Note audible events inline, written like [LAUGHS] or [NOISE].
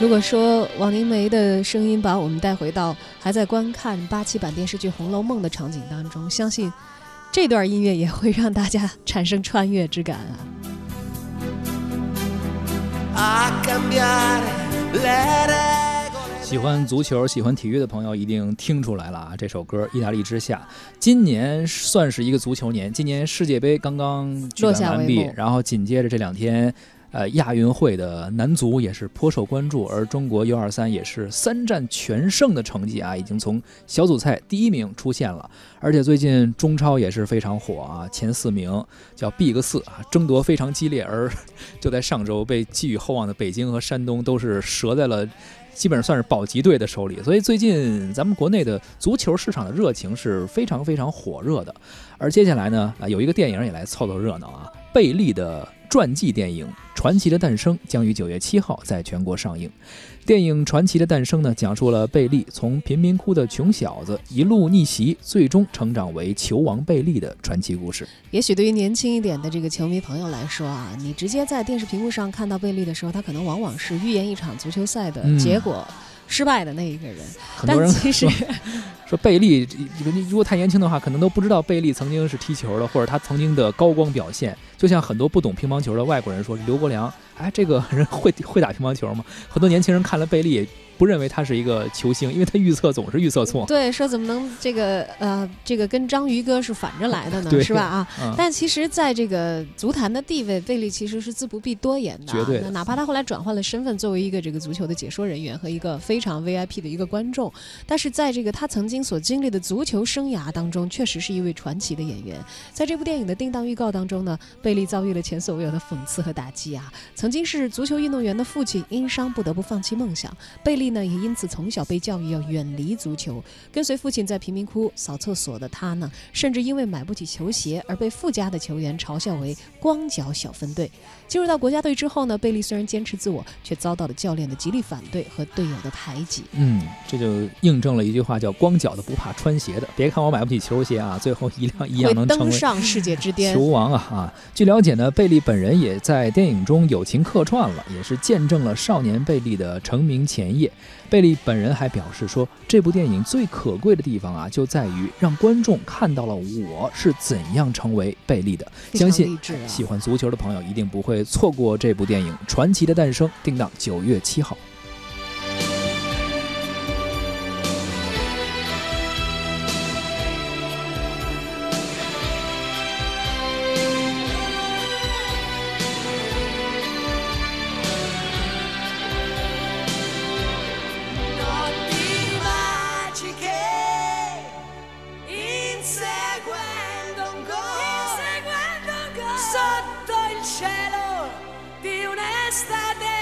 如果说王灵梅的声音把我们带回到还在观看八七版电视剧《红楼梦》的场景当中，相信这段音乐也会让大家产生穿越之感啊。喜欢足球、喜欢体育的朋友一定听出来了啊！这首歌《意大利之夏》，今年算是一个足球年。今年世界杯刚刚举办完毕，然后紧接着这两天。呃，亚运会的男足也是颇受关注，而中国 U23 也是三战全胜的成绩啊，已经从小组赛第一名出现了。而且最近中超也是非常火啊，前四名叫 Big 四啊，争夺非常激烈。而 [LAUGHS] 就在上周，被寄予厚望的北京和山东都是折在了基本上算是保级队的手里。所以最近咱们国内的足球市场的热情是非常非常火热的。而接下来呢，啊，有一个电影也来凑凑热闹啊，贝利的。传记电影《传奇的诞生》将于九月七号在全国上映。电影《传奇的诞生》呢，讲述了贝利从贫民窟的穷小子一路逆袭，最终成长为球王贝利的传奇故事。也许对于年轻一点的这个球迷朋友来说啊，你直接在电视屏幕上看到贝利的时候，他可能往往是预言一场足球赛的结果。失败的那一个人，很多人其实说贝利，如果太年轻的话，可能都不知道贝利曾经是踢球的，或者他曾经的高光表现。就像很多不懂乒乓球的外国人说刘国梁，哎，这个人会会打乒乓球吗？很多年轻人看了贝利。不认为他是一个球星，因为他预测总是预测错。对，说怎么能这个呃，这个跟章鱼哥是反着来的呢？是吧？啊，但其实，在这个足坛的地位，贝利其实是自不必多言的。绝对。哪怕他后来转换了身份，作为一个这个足球的解说人员和一个非常 VIP 的一个观众，但是在这个他曾经所经历的足球生涯当中，确实是一位传奇的演员。在这部电影的定档预告当中呢，贝利遭遇了前所未有的讽刺和打击啊！曾经是足球运动员的父亲因伤不得不放弃梦想，贝利。呢，也因此从小被教育要远离足球，跟随父亲在贫民窟扫厕所的他呢，甚至因为买不起球鞋而被富家的球员嘲笑为“光脚小分队”。进入到国家队之后呢，贝利虽然坚持自我，却遭到了教练的极力反对和队友的排挤。嗯，这就印证了一句话，叫“光脚的不怕穿鞋的”。别看我买不起球鞋啊，最后一辆一样能登上世界之巅，[LAUGHS] 球王啊啊！据了解呢，贝利本人也在电影中友情客串了，也是见证了少年贝利的成名前夜。贝利本人还表示说，这部电影最可贵的地方啊，就在于让观众看到了我是怎样成为贝利的。相信喜欢足球的朋友一定不会错过这部电影《传奇的诞生》，定档九月七号。cielo di un'estate